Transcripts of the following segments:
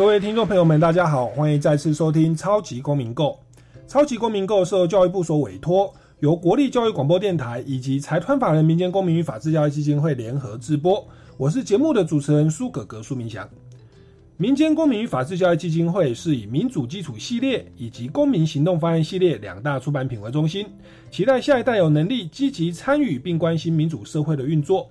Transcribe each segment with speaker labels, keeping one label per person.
Speaker 1: 各位听众朋友们，大家好，欢迎再次收听《超级公民购》。《超级公民购》是由教育部所委托，由国立教育广播电台以及财团法人民间公民与法治教育基金会联合直播。我是节目的主持人苏格格苏明祥。民间公民与法治教育基金会是以民主基础系列以及公民行动方案系列两大出版品为中心，期待下一代有能力积极参与并关心民主社会的运作。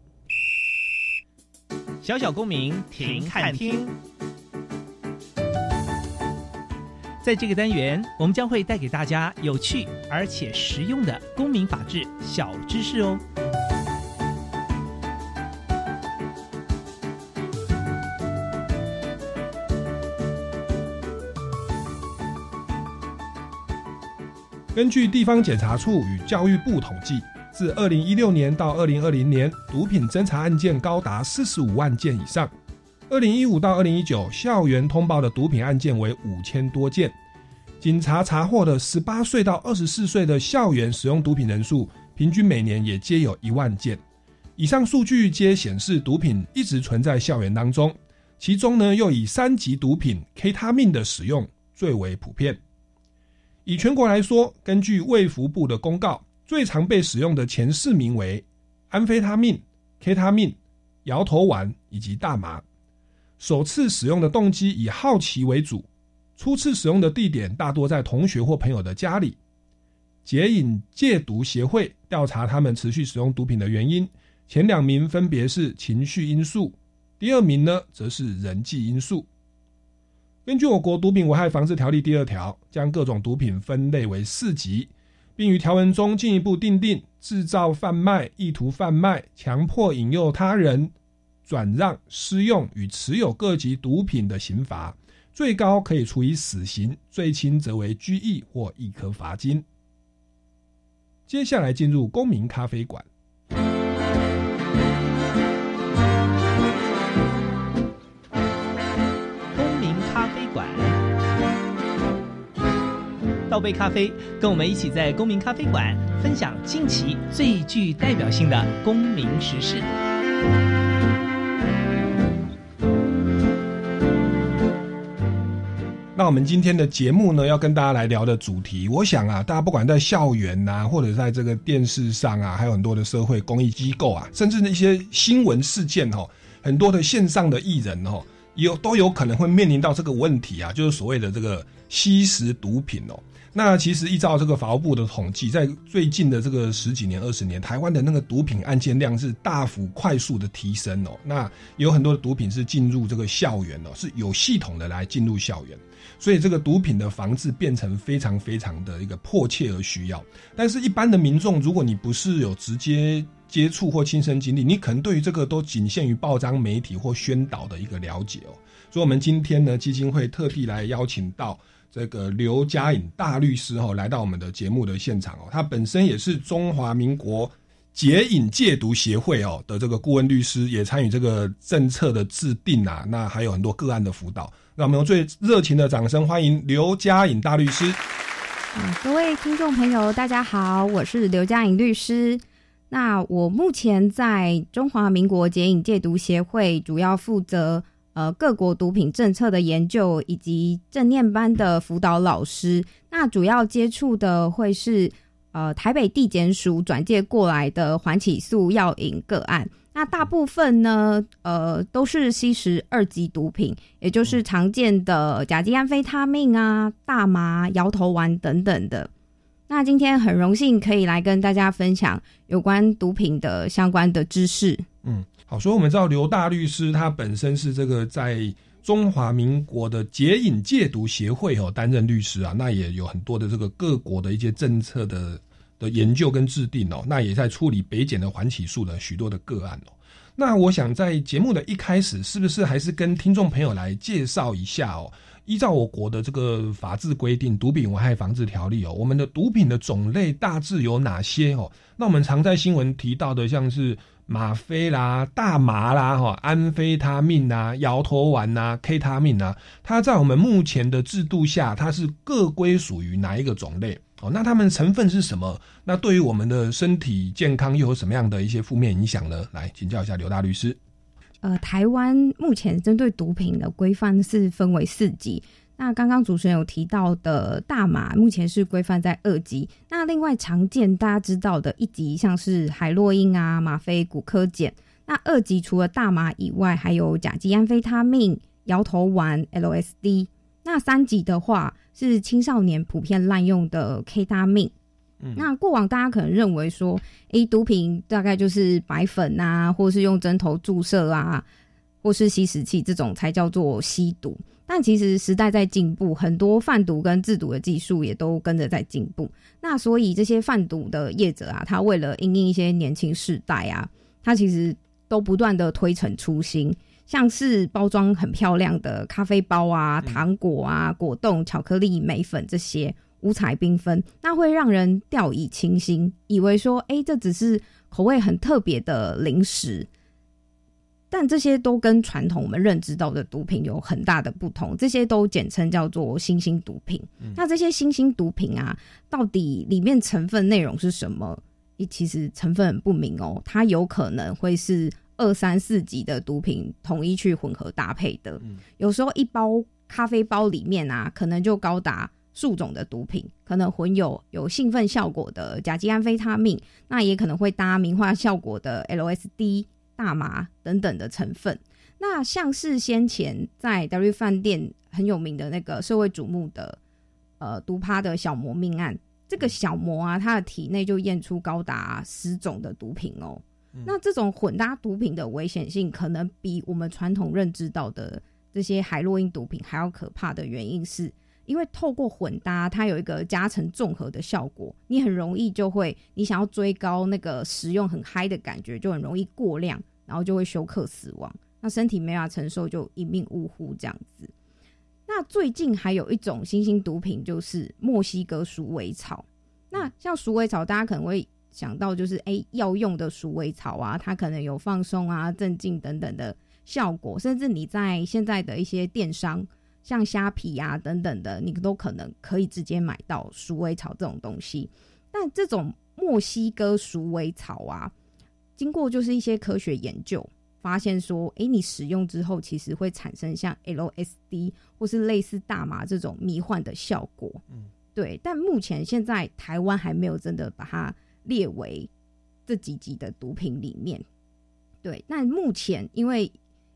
Speaker 2: 小小公民停看听，在这个单元，我们将会带给大家有趣而且实用的公民法治小知识哦。
Speaker 1: 根据地方检察处与教育部统计。自二零一六年到二零二零年，毒品侦查案件高达四十五万件以上。二零一五到二零一九，校园通报的毒品案件为五千多件。警察查获的十八岁到二十四岁的校园使用毒品人数，平均每年也皆有一万件。以上数据皆显示，毒品一直存在校园当中。其中呢，又以三级毒品 K 他命的使用最为普遍。以全国来说，根据卫福部的公告。最常被使用的前四名为安非他命、K 他命、摇头丸以及大麻。首次使用的动机以好奇为主，初次使用的地点大多在同学或朋友的家里。解瘾戒毒协会调查他们持续使用毒品的原因，前两名分别是情绪因素，第二名呢则是人际因素。根据我国毒品危害防治条例第二条，将各种毒品分类为四级。并于条文中进一步定定制造、贩卖、意图贩卖、强迫引诱他人转让、私用与持有各级毒品的刑罚，最高可以处以死刑，最轻则为拘役或一颗罚金。接下来进入公民咖啡馆。
Speaker 2: 倒杯咖啡，跟我们一起在公民咖啡馆分享近期最具代表性的公民时事。
Speaker 1: 那我们今天的节目呢，要跟大家来聊的主题，我想啊，大家不管在校园呐，或者在这个电视上啊，还有很多的社会公益机构啊，甚至那些新闻事件哦，很多的线上的艺人哦，有都有可能会面临到这个问题啊，就是所谓的这个吸食毒品哦。那其实依照这个法务部的统计，在最近的这个十几年、二十年，台湾的那个毒品案件量是大幅快速的提升哦。那有很多的毒品是进入这个校园哦，是有系统的来进入校园，所以这个毒品的防治变成非常非常的一个迫切而需要。但是，一般的民众，如果你不是有直接接触或亲身经历，你可能对于这个都仅限于报章媒体或宣导的一个了解哦。所以，我们今天呢，基金会特地来邀请到。这个刘嘉颖大律师哦，来到我们的节目的现场哦，他本身也是中华民国解瘾戒毒协会哦的这个顾问律师，也参与这个政策的制定啊，那还有很多个案的辅导。让我们用最热情的掌声欢迎刘嘉颖大律师。
Speaker 3: 啊，各位听众朋友，大家好，我是刘嘉颖律师。那我目前在中华民国解瘾戒毒协会主要负责。呃，各国毒品政策的研究以及正念班的辅导老师，那主要接触的会是呃台北地检署转介过来的缓起诉药引个案。那大部分呢，呃，都是吸食二级毒品，也就是常见的甲基安非他命啊、大麻、摇头丸等等的。那今天很荣幸可以来跟大家分享有关毒品的相关的知识。
Speaker 1: 嗯，好，所以我们知道刘大律师他本身是这个在中华民国的解瘾戒毒协会哦担任律师啊，那也有很多的这个各国的一些政策的。的研究跟制定哦，那也在处理北检的缓起诉的许多的个案哦。那我想在节目的一开始，是不是还是跟听众朋友来介绍一下哦？依照我国的这个法制规定，《毒品危害防治条例》哦，我们的毒品的种类大致有哪些哦？那我们常在新闻提到的，像是吗啡啦、大麻啦、哈安非他命呐、摇头丸呐、K 他命呐，它在我们目前的制度下，它是各归属于哪一个种类？哦，那它们成分是什么？那对于我们的身体健康又有什么样的一些负面影响呢？来请教一下刘大律师。
Speaker 3: 呃，台湾目前针对毒品的规范是分为四级。那刚刚主持人有提到的大麻，目前是规范在二级。那另外常见大家知道的一级，像是海洛因啊、吗啡、古柯碱。那二级除了大麻以外，还有甲基安非他命、摇头丸、LSD。那三级的话是青少年普遍滥用的 K 他命。那过往大家可能认为说，诶，毒品大概就是白粉啊，或是用针头注射啊，或是吸食器这种才叫做吸毒。但其实时代在进步，很多贩毒跟制毒的技术也都跟着在进步。那所以这些贩毒的业者啊，他为了应应一些年轻世代啊，他其实都不断的推陈出新。像是包装很漂亮的咖啡包啊、糖果啊、果冻、巧克力、美粉这些五彩缤纷，那会让人掉以轻心，以为说，哎，这只是口味很特别的零食。但这些都跟传统我们认知到的毒品有很大的不同，这些都简称叫做新兴毒品。那这些新兴毒品啊，到底里面成分内容是什么？其实成分很不明哦，它有可能会是。二三四级的毒品统一去混合搭配的，有时候一包咖啡包里面啊，可能就高达数种的毒品，可能混有有兴奋效果的甲基安非他命，那也可能会搭名化效果的 LSD、大麻等等的成分。那像是先前在 W 饭店很有名的那个社会瞩目的呃毒趴的小魔命案，这个小魔啊，他的体内就验出高达十种的毒品哦。那这种混搭毒品的危险性，可能比我们传统认知到的这些海洛因毒品还要可怕的原因，是因为透过混搭，它有一个加成综合的效果，你很容易就会，你想要追高那个食用很嗨的感觉，就很容易过量，然后就会休克死亡，那身体没法承受，就一命呜呼这样子。那最近还有一种新兴毒品，就是墨西哥鼠尾草。那像鼠尾草，大家可能会。想到就是哎，要用的鼠尾草啊，它可能有放松啊、镇静等等的效果，甚至你在现在的一些电商，像虾皮啊等等的，你都可能可以直接买到鼠尾草这种东西。但这种墨西哥鼠尾草啊，经过就是一些科学研究，发现说，哎，你使用之后其实会产生像 LSD 或是类似大麻这种迷幻的效果。嗯，对。但目前现在台湾还没有真的把它。列为这几级的毒品里面，对。那目前因为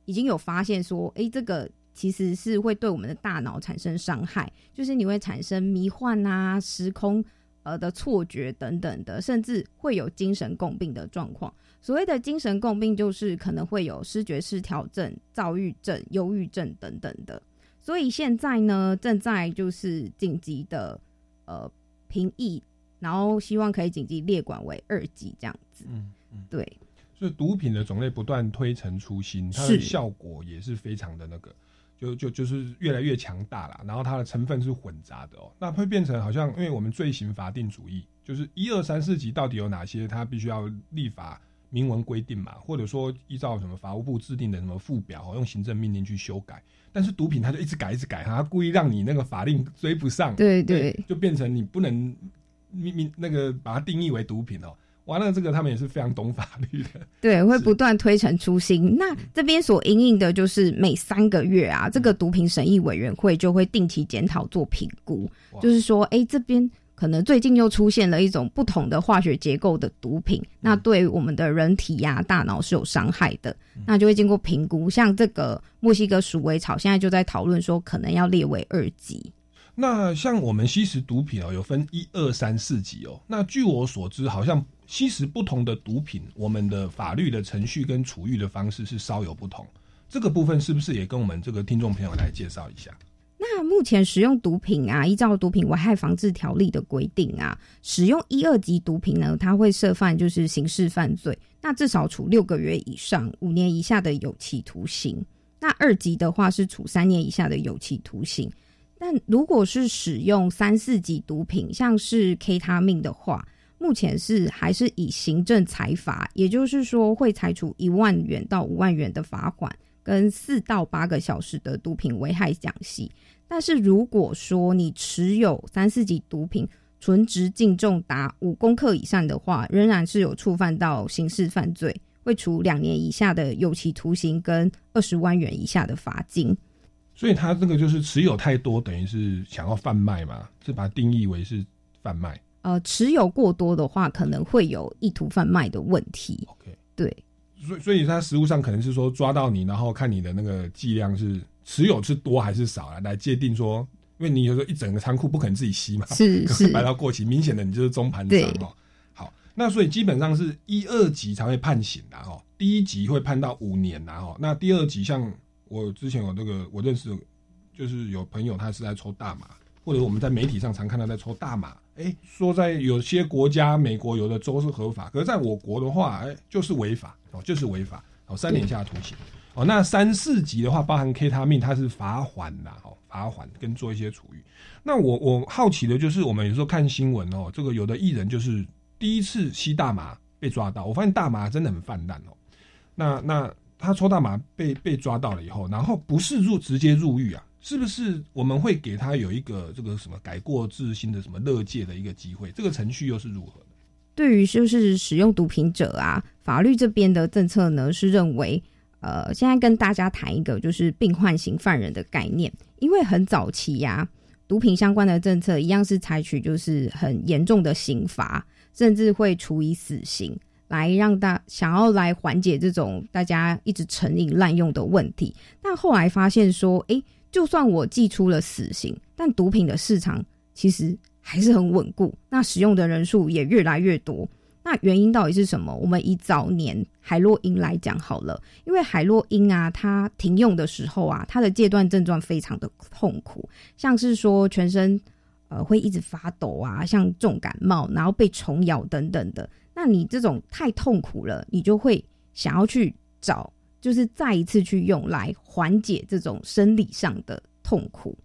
Speaker 3: 已经有发现说，哎，这个其实是会对我们的大脑产生伤害，就是你会产生迷幻啊、时空呃的错觉等等的，甚至会有精神共病的状况。所谓的精神共病，就是可能会有失觉失调症、躁郁症、忧郁症等等的。所以现在呢，正在就是紧急的呃评议。然后希望可以紧急列管为二级这样子，嗯嗯，对，
Speaker 1: 所以毒品的种类不断推陈出新，它的效果也是非常的那个，就就就是越来越强大了。然后它的成分是混杂的哦，那会变成好像因为我们罪行法定主义，就是一二三四级到底有哪些，它必须要立法明文规定嘛，或者说依照什么法务部制定的什么附表，用行政命令去修改。但是毒品它就一直改一直改，它故意让你那个法令追不上，
Speaker 3: 对对，
Speaker 1: 就变成你不能。明明那个把它定义为毒品哦，完了这个他们也是非常懂法律的，
Speaker 3: 对，会不断推陈出新。那这边所应应的就是每三个月啊，这个毒品审议委员会就会定期检讨做评估，就是说，哎，这边可能最近又出现了一种不同的化学结构的毒品，那对我们的人体呀、大脑是有伤害的，那就会经过评估。像这个墨西哥鼠尾草，现在就在讨论说，可能要列为二级。
Speaker 1: 那像我们吸食毒品哦，有分一二三四级哦。那据我所知，好像吸食不同的毒品，我们的法律的程序跟处遇的方式是稍有不同。这个部分是不是也跟我们这个听众朋友来介绍一下？
Speaker 3: 那目前使用毒品啊，依照《毒品危害防治条例》的规定啊，使用一二级毒品呢，它会涉犯就是刑事犯罪，那至少处六个月以上五年以下的有期徒刑。那二级的话是处三年以下的有期徒刑。但如果是使用三四级毒品，像是 K 他命的话，目前是还是以行政裁罚，也就是说会裁处一万元到五万元的罚款，跟四到八个小时的毒品危害奖励。但是如果说你持有三四级毒品，纯值净重达五公克以上的话，仍然是有触犯到刑事犯罪，会处两年以下的有期徒刑跟二十万元以下的罚金。
Speaker 1: 所以他这个就是持有太多，等于是想要贩卖嘛，是把它定义为是贩卖。
Speaker 3: 呃，持有过多的话，可能会有意图贩卖的问题。
Speaker 1: OK，
Speaker 3: 对，
Speaker 1: 所以所以他实物上可能是说抓到你，然后看你的那个剂量是持有是多还是少啊，来界定说，因为你有时候一整个仓库不可能自己吸嘛，可
Speaker 3: 是是
Speaker 1: 能摆到过期，明显的你就是中盘商
Speaker 3: 对
Speaker 1: 哦。好，那所以基本上是一二级才会判刑的哦，第一级会判到五年的哦，那第二级像我之前有那个我认识，就是有朋友他是在抽大麻，或者我们在媒体上常看到在抽大麻，哎，说在有些国家，美国有的州是合法，可是在我国的话，哎，就是违法哦，就是违法哦，三年以下的徒刑。哦，那三四级的话，包含 K 他命，它是罚款的，哦，罚款跟做一些处遇。那我我好奇的就是，我们有时候看新闻哦，这个有的艺人就是第一次吸大麻被抓到，我发现大麻真的很泛滥哦。那那他抽大麻被被抓到了以后，然后不是入直接入狱啊，是不是我们会给他有一个这个什么改过自新的什么乐界的一个机会？这个程序又是如何的？
Speaker 3: 对于就是使用毒品者啊，法律这边的政策呢是认为，呃，现在跟大家谈一个就是病患型犯人的概念，因为很早期呀、毒品相关的政策一样是采取就是很严重的刑罚，甚至会处以死刑，来让大想要来缓解这种大家一直成瘾滥用的问题。但后来发现说，诶，就算我寄出了死刑，但毒品的市场其实还是很稳固，那使用的人数也越来越多。那原因到底是什么？我们以早年海洛因来讲好了，因为海洛因啊，它停用的时候啊，它的戒断症状非常的痛苦，像是说全身呃会一直发抖啊，像重感冒，然后被虫咬等等的。那你这种太痛苦了，你就会想要去找，就是再一次去用来缓解这种生理上的痛苦。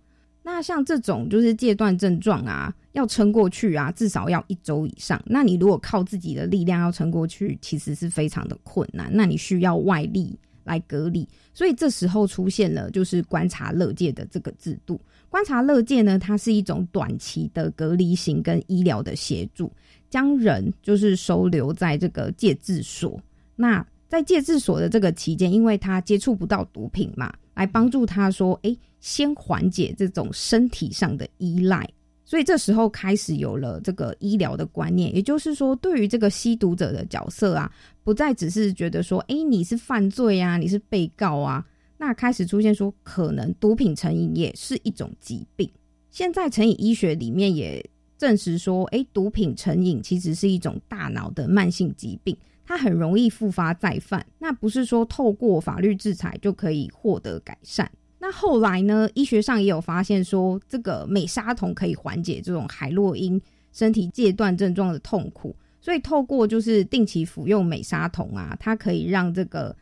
Speaker 3: 那像这种就是戒断症状啊，要撑过去啊，至少要一周以上。那你如果靠自己的力量要撑过去，其实是非常的困难。那你需要外力来隔离，所以这时候出现了就是观察乐界的这个制度。观察乐界呢，它是一种短期的隔离型跟医疗的协助，将人就是收留在这个戒治所。那在戒治所的这个期间，因为他接触不到毒品嘛，来帮助他说，诶，先缓解这种身体上的依赖。所以这时候开始有了这个医疗的观念，也就是说，对于这个吸毒者的角色啊，不再只是觉得说，诶，你是犯罪啊，你是被告啊，那开始出现说，可能毒品成瘾也是一种疾病。现在成瘾医学里面也证实说，诶，毒品成瘾其实是一种大脑的慢性疾病。它很容易复发再犯，那不是说透过法律制裁就可以获得改善。那后来呢，医学上也有发现说，这个美沙酮可以缓解这种海洛因身体戒断症状的痛苦，所以透过就是定期服用美沙酮啊，它可以让这个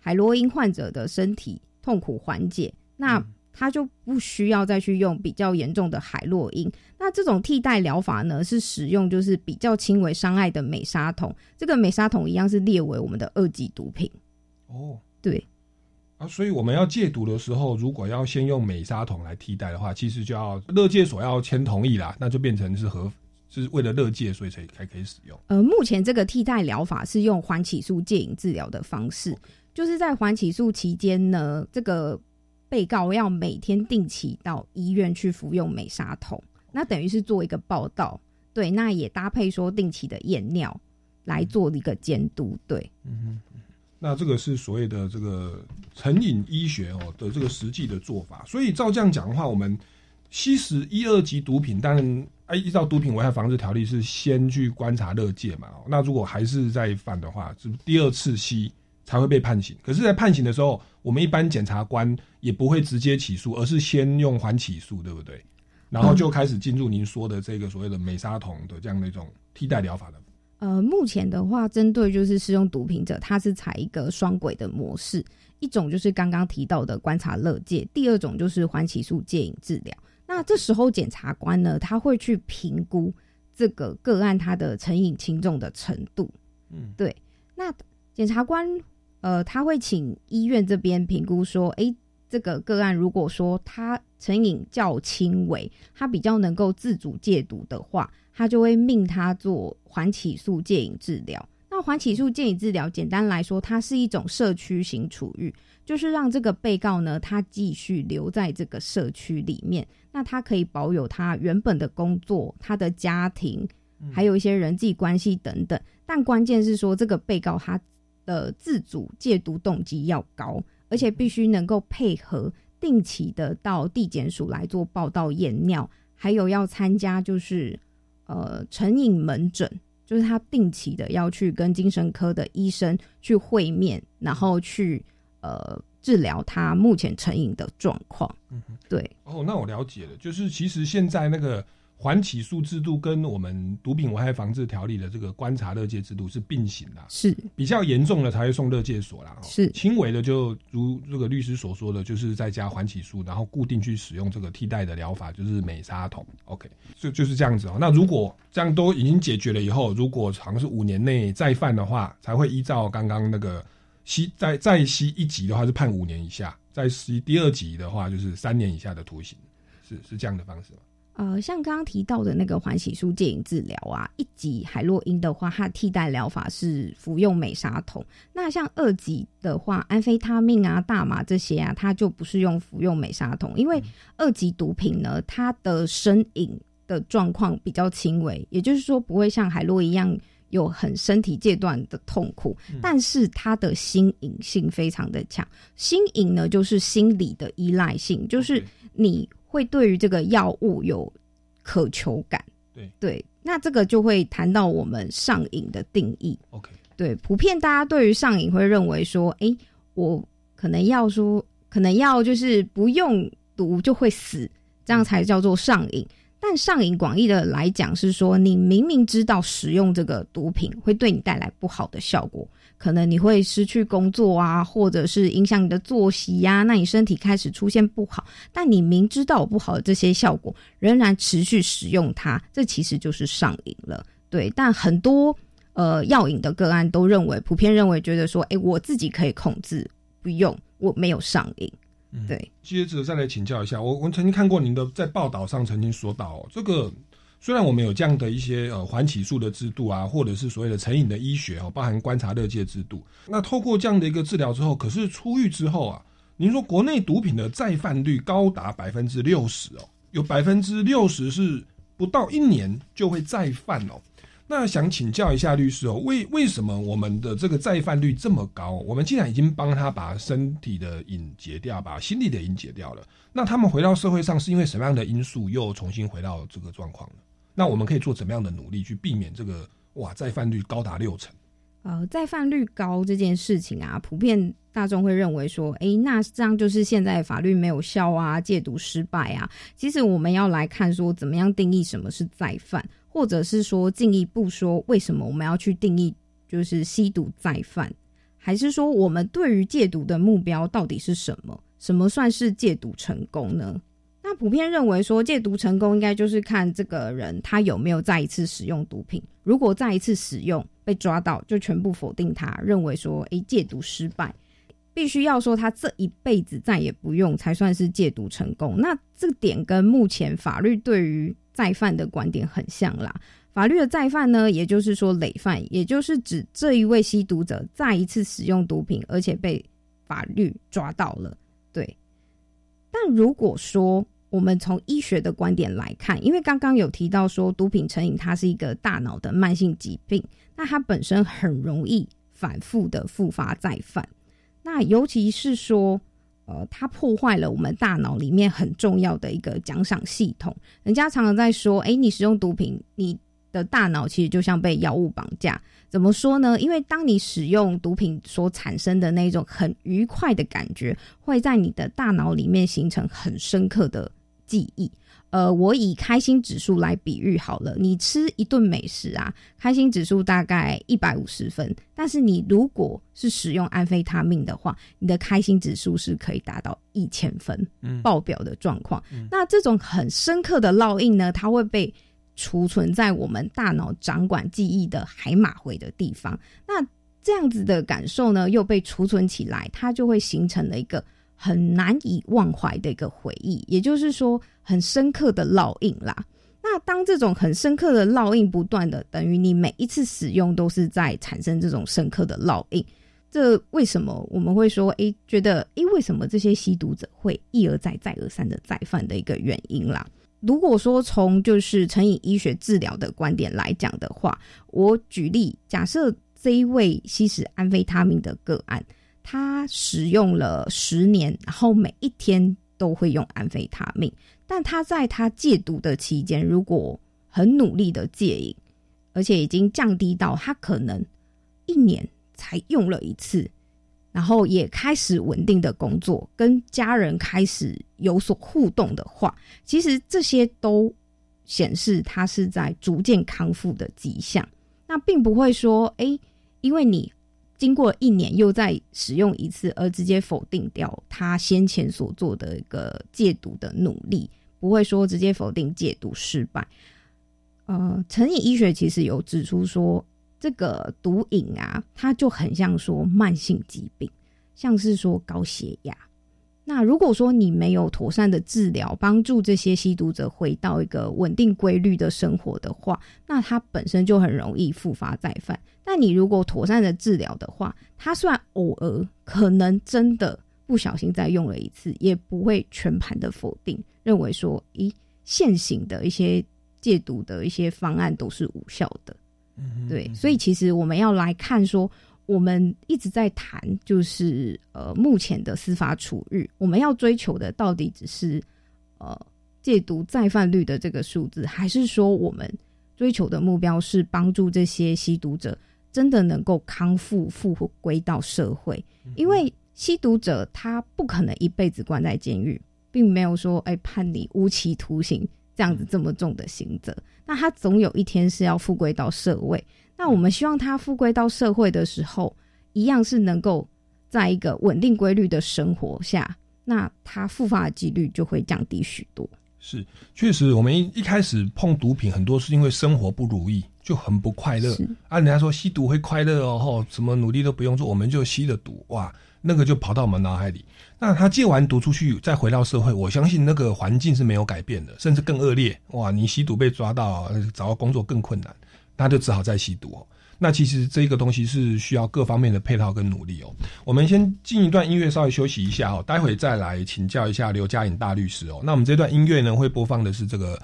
Speaker 3: 海洛因患者的身体痛苦缓解。那他就不需要再去用比较严重的海洛因。那这种替代疗法呢，是使用就是比较轻微伤害的美沙酮。这个美沙酮一样是列为我们的二级毒品。
Speaker 1: 哦，
Speaker 3: 对
Speaker 1: 啊，所以我们要戒毒的时候，如果要先用美沙酮来替代的话，其实就要乐戒所要签同意啦，那就变成是合，是为了乐戒，所以才才可以使用。
Speaker 3: 呃，目前这个替代疗法是用缓起诉戒瘾治疗的方式，就是在缓起诉期间呢，这个被告要每天定期到医院去服用美沙酮，那等于是做一个报道，对，那也搭配说定期的验尿来做一个监督，对。
Speaker 1: 嗯哼，那这个是所谓的这个成瘾医学哦的这个实际的做法。所以照这样讲的话，我们吸食一二级毒品，当然哎，依照毒品危害防治条例是先去观察乐界嘛。那如果还是在犯的话，是第二次吸才会被判刑。可是，在判刑的时候，我们一般检察官也不会直接起诉，而是先用缓起诉，对不对？然后就开始进入您说的这个所谓的美沙酮的这样的一种替代疗法的。
Speaker 3: 呃，目前的话，针对就是使用毒品者，他是采一个双轨的模式，一种就是刚刚提到的观察乐界，第二种就是缓起诉戒瘾治疗。那这时候检察官呢，他会去评估这个个案他的成瘾轻重的程度。嗯，对。那检察官呃，他会请医院这边评估说，哎。这个个案，如果说他成瘾较轻微，他比较能够自主戒毒的话，他就会命他做缓起诉戒瘾治疗。那缓起诉戒瘾治疗，简单来说，它是一种社区型处遇，就是让这个被告呢，他继续留在这个社区里面，那他可以保有他原本的工作、他的家庭，还有一些人际关系等等。但关键是说，这个被告他的自主戒毒动机要高。而且必须能够配合定期的到地检署来做报道验尿，还有要参加就是呃成瘾门诊，就是他定期的要去跟精神科的医生去会面，然后去呃治疗他目前成瘾的状况。嗯，对。
Speaker 1: 哦，那我了解了，就是其实现在那个。缓起诉制度跟我们毒品危害防治条例的这个观察乐戒制度是并行的，
Speaker 3: 是
Speaker 1: 比较严重的才会送乐戒所啦，
Speaker 3: 是
Speaker 1: 轻微的就如这个律师所说的，就是在家缓起诉，然后固定去使用这个替代的疗法，就是美沙酮。OK，就就是这样子哦。那如果这样都已经解决了以后，如果好像是五年内再犯的话，才会依照刚刚那个吸再再吸一级的话是判五年以下，再吸第二级的话就是三年以下的徒刑，是是这样的方式吗？
Speaker 3: 呃，像刚刚提到的那个缓起诉戒瘾治疗啊，一级海洛因的话，它替代疗法是服用美沙酮。那像二级的话，安非他命啊、大麻这些啊，它就不是用服用美沙酮，因为二级毒品呢，它的身瘾的状况比较轻微，也就是说不会像海洛一样有很身体阶段的痛苦，但是它的心瘾性非常的强。心瘾呢，就是心理的依赖性，就是你。会对于这个药物有渴求感，
Speaker 1: 对
Speaker 3: 对，那这个就会谈到我们上瘾的定义。
Speaker 1: OK，
Speaker 3: 对，普遍大家对于上瘾会认为说，哎，我可能要说，可能要就是不用毒就会死，这样才叫做上瘾。但上瘾广义的来讲是说，你明明知道使用这个毒品会对你带来不好的效果。可能你会失去工作啊，或者是影响你的作息呀，那你身体开始出现不好，但你明知道不好的这些效果，仍然持续使用它，这其实就是上瘾了。对，但很多呃药瘾的个案都认为，普遍认为觉得说，哎，我自己可以控制，不用，我没有上瘾。对，
Speaker 1: 接着再来请教一下，我我曾经看过您的在报道上曾经说到这个。虽然我们有这样的一些呃缓起诉的制度啊，或者是所谓的成瘾的医学哦，包含观察乐界制度，那透过这样的一个治疗之后，可是出狱之后啊，您说国内毒品的再犯率高达百分之六十哦，有百分之六十是不到一年就会再犯哦。那想请教一下律师哦，为为什么我们的这个再犯率这么高？我们既然已经帮他把身体的瘾解掉，把心理的瘾解掉了，那他们回到社会上是因为什么样的因素又重新回到这个状况呢？那我们可以做怎么样的努力去避免这个哇再犯率高达六成？
Speaker 3: 呃，再犯率高这件事情啊，普遍大众会认为说，哎，那这样就是现在法律没有效啊，戒毒失败啊。其实我们要来看说，怎么样定义什么是再犯，或者是说进一步说，为什么我们要去定义就是吸毒再犯，还是说我们对于戒毒的目标到底是什么？什么算是戒毒成功呢？普遍认为说戒毒成功应该就是看这个人他有没有再一次使用毒品。如果再一次使用被抓到，就全部否定他，认为说诶戒毒失败，必须要说他这一辈子再也不用才算是戒毒成功。那这点跟目前法律对于再犯的观点很像啦。法律的再犯呢，也就是说累犯，也就是指这一位吸毒者再一次使用毒品，而且被法律抓到了。对，但如果说我们从医学的观点来看，因为刚刚有提到说毒品成瘾它是一个大脑的慢性疾病，那它本身很容易反复的复发再犯。那尤其是说，呃，它破坏了我们大脑里面很重要的一个奖赏系统。人家常常在说，哎，你使用毒品，你的大脑其实就像被药物绑架。怎么说呢？因为当你使用毒品所产生的那种很愉快的感觉，会在你的大脑里面形成很深刻的记忆。呃，我以开心指数来比喻好了，你吃一顿美食啊，开心指数大概一百五十分，但是你如果是使用安非他命的话，你的开心指数是可以达到一千分，爆表的状况。那这种很深刻的烙印呢，它会被储存在我们大脑掌管记忆的海马回的地方。那这样子的感受呢，又被储存起来，它就会形成了一个。很难以忘怀的一个回忆，也就是说，很深刻的烙印啦。那当这种很深刻的烙印不断的，等于你每一次使用都是在产生这种深刻的烙印。这为什么我们会说，诶，觉得，诶，为什么这些吸毒者会一而再、再而三的再犯的一个原因啦？如果说从就是成瘾医学治疗的观点来讲的话，我举例，假设这一位吸食安非他命的个案。他使用了十年，然后每一天都会用安非他命。但他在他戒毒的期间，如果很努力的戒瘾，而且已经降低到他可能一年才用了一次，然后也开始稳定的工作，跟家人开始有所互动的话，其实这些都显示他是在逐渐康复的迹象。那并不会说，哎，因为你。经过一年又再使用一次，而直接否定掉他先前所做的一个戒毒的努力，不会说直接否定戒毒失败。呃，成瘾医学其实有指出说，这个毒瘾啊，它就很像说慢性疾病，像是说高血压。那如果说你没有妥善的治疗，帮助这些吸毒者回到一个稳定规律的生活的话，那他本身就很容易复发再犯。但你如果妥善的治疗的话，他虽然偶尔可能真的不小心再用了一次，也不会全盘的否定，认为说，咦，现行的一些戒毒的一些方案都是无效的。对，所以其实我们要来看说。我们一直在谈，就是呃，目前的司法处遇，我们要追求的到底只是呃戒毒再犯率的这个数字，还是说我们追求的目标是帮助这些吸毒者真的能够康复、复归到社会？因为吸毒者他不可能一辈子关在监狱，并没有说哎判你无期徒刑这样子这么重的刑责，那他总有一天是要复归到社会。那我们希望他复归到社会的时候，一样是能够在一个稳定规律的生活下，那他复发的几率就会降低许多。
Speaker 1: 是，确实，我们一一开始碰毒品，很多是因为生活不如意，就很不快乐。啊，人家说吸毒会快乐哦，吼，什么努力都不用做，我们就吸了毒，哇，那个就跑到我们脑海里。那他戒完毒出去，再回到社会，我相信那个环境是没有改变的，甚至更恶劣。哇，你吸毒被抓到，找到工作更困难。他就只好再吸毒哦。那其实这个东西是需要各方面的配套跟努力哦。我们先进一段音乐，稍微休息一下哦，待会再来请教一下刘嘉颖大律师哦。那我们这段音乐呢，会播放的是这个，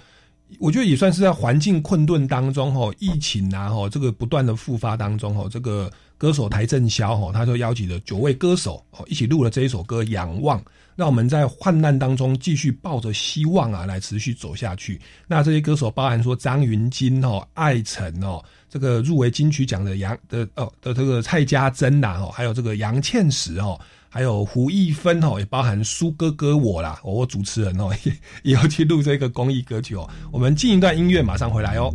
Speaker 1: 我觉得也算是在环境困顿当中哦，疫情啊哈，这个不断的复发当中哦，这个歌手台正宵哦，他就邀请了九位歌手哦，一起录了这一首歌《仰望》。让我们在患难当中继续抱着希望啊，来持续走下去。那这些歌手包含说张芸京哦、艾辰哦，这个入围金曲奖的杨的哦的这个蔡家珍呐哦，还有这个杨倩石哦，还有胡一芬哦，也包含苏哥哥我啦，我主持人哦也 也要去录这个公益歌曲哦。我们进一段音乐，马上回来哦。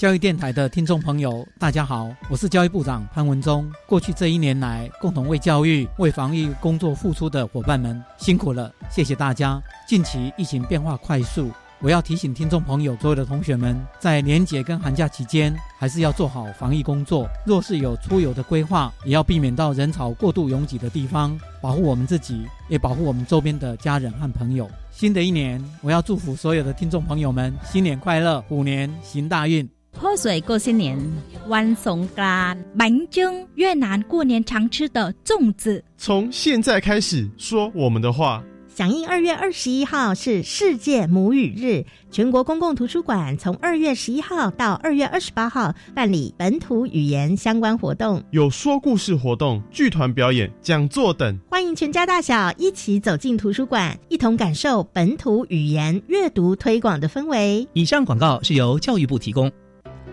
Speaker 4: 教育电台的听众朋友，大家好，我是教育部长潘文忠。过去这一年来，共同为教育、为防疫工作付出的伙伴们辛苦了，谢谢大家。近期疫情变化快速。我要提醒听众朋友，所有的同学们，在年节跟寒假期间，还是要做好防疫工作。若是有出游的规划，也要避免到人潮过度拥挤的地方，保护我们自己，也保护我们周边的家人和朋友。新的一年，我要祝福所有的听众朋友们新年快乐，虎年行大运，
Speaker 5: 泼水过新年，万松干，满蒸越南过年常吃的粽子。
Speaker 6: 从现在开始说我们的话。
Speaker 7: 响应二月二十一号是世界母语日，全国公共图书馆从二月十一号到二月二十八号办理本土语言相关活动，
Speaker 6: 有说故事活动、剧团表演、讲座等，
Speaker 7: 欢迎全家大小一起走进图书馆，一同感受本土语言阅读推广的氛围。
Speaker 2: 以上广告是由教育部提供。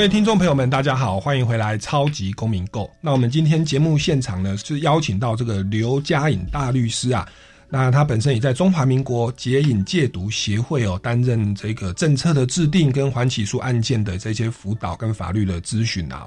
Speaker 1: 各位听众朋友们，大家好，欢迎回来《超级公民购》。那我们今天节目现场呢，是邀请到这个刘嘉颖大律师啊。那他本身也在中华民国解瘾戒毒协会哦，担任这个政策的制定跟缓起诉案件的这些辅导跟法律的咨询啊。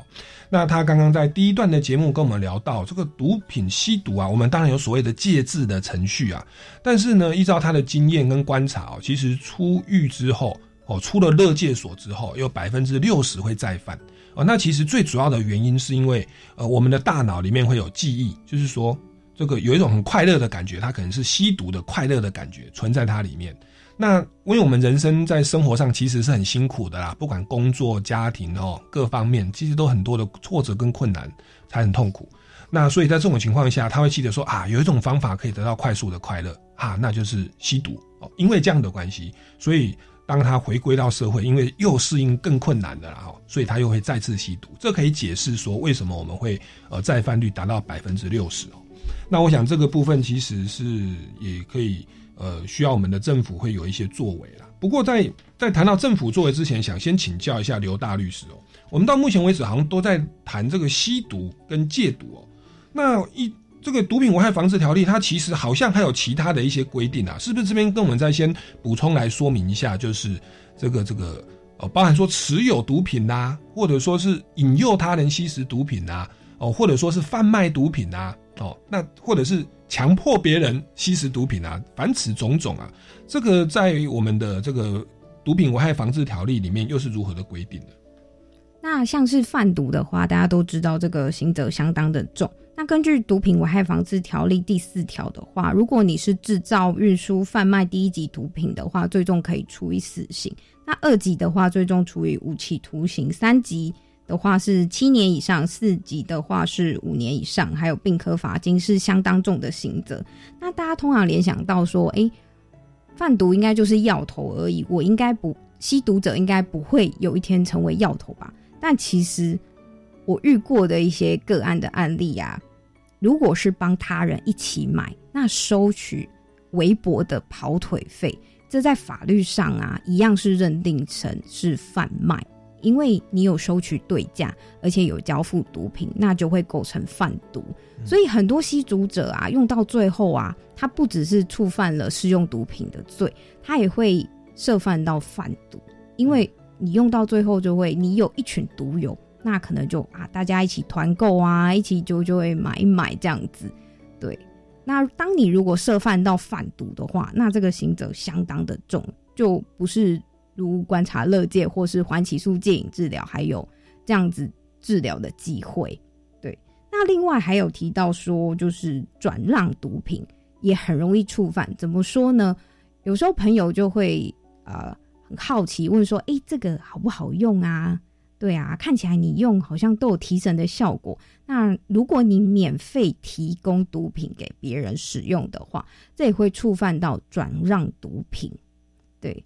Speaker 1: 那他刚刚在第一段的节目跟我们聊到这个毒品吸毒啊，我们当然有所谓的戒治的程序啊，但是呢，依照他的经验跟观察哦，其实出狱之后。哦，出了乐戒所之后，有百分之六十会再犯。哦，那其实最主要的原因是因为，呃，我们的大脑里面会有记忆，就是说，这个有一种很快乐的感觉，它可能是吸毒的快乐的感觉存在它里面。那因为我们人生在生活上其实是很辛苦的啦，不管工作、家庭哦各方面，其实都很多的挫折跟困难，才很痛苦。那所以在这种情况下，他会记得说啊，有一种方法可以得到快速的快乐啊，那就是吸毒哦。因为这样的关系，所以。当他回归到社会，因为又适应更困难的了哈，所以他又会再次吸毒。这可以解释说为什么我们会呃再犯率达到百分之六十哦。那我想这个部分其实是也可以呃需要我们的政府会有一些作为啦。不过在在谈到政府作为之前，想先请教一下刘大律师哦。我们到目前为止好像都在谈这个吸毒跟戒毒哦。那一。这个毒品危害防治条例，它其实好像还有其他的一些规定啊，是不是？这边跟我们再先补充来说明一下，就是这个这个呃，包含说持有毒品呐，或者说是引诱他人吸食毒品呐，哦，或者说是贩卖毒品呐，哦，那或者是强迫别人吸食毒品啊，凡此种种啊，这个在我们的这个毒品危害防治条例里面又是如何的规定的？
Speaker 3: 那像是贩毒的话，大家都知道这个刑责相当的重。那根据《毒品危害防治条例》第四条的话，如果你是制造、运输、贩卖第一级毒品的话，最终可以处以死刑；那二级的话，最终处以无期徒刑；三级的话是七年以上；四级的话是五年以上，还有并科罚金，是相当重的刑责。那大家通常联想到说，哎，贩毒应该就是药头而已，我应该不吸毒者应该不会有一天成为药头吧？但其实。我遇过的一些个案的案例啊，如果是帮他人一起买，那收取微薄的跑腿费，这在法律上啊，一样是认定成是贩卖。因为你有收取对价，而且有交付毒品，那就会构成贩毒。所以很多吸毒者啊，用到最后啊，他不只是触犯了使用毒品的罪，他也会涉犯到贩毒，因为你用到最后就会，你有一群毒友，那可能就啊，大家一起团购啊，一起就就会买一买这样子，对。那当你如果涉犯到贩毒的话，那这个刑责相当的重，就不是如观察乐界或是缓起诉戒瘾治疗还有这样子治疗的机会。对，那另外还有提到说，就是转让毒品也很容易触犯。怎么说呢？有时候朋友就会呃很好奇问说：“诶，这个好不好用啊？”对啊，看起来你用好像都有提神的效果。那如果你免费提供毒品给别人使用的话，这也会触犯到转让毒品。对。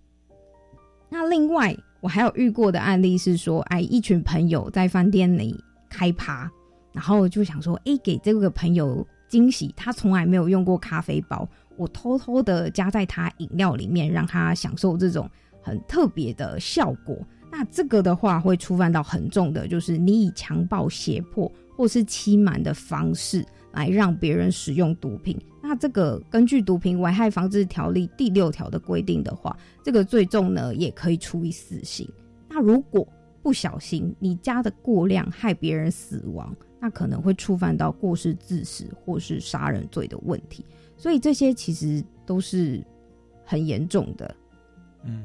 Speaker 3: 那另外，我还有遇过的案例是说，哎，一群朋友在饭店里开趴，然后就想说，哎，给这个朋友惊喜，他从来没有用过咖啡包，我偷偷的加在他饮料里面，让他享受这种很特别的效果。那这个的话会触犯到很重的，就是你以强暴、胁迫或是欺瞒的方式来让别人使用毒品。那这个根据《毒品危害防治条例》第六条的规定的话，这个最重呢也可以处以死刑。那如果不小心你加的过量害别人死亡，那可能会触犯到过失致死或是杀人罪的问题。所以这些其实都是很严重的。
Speaker 1: 嗯。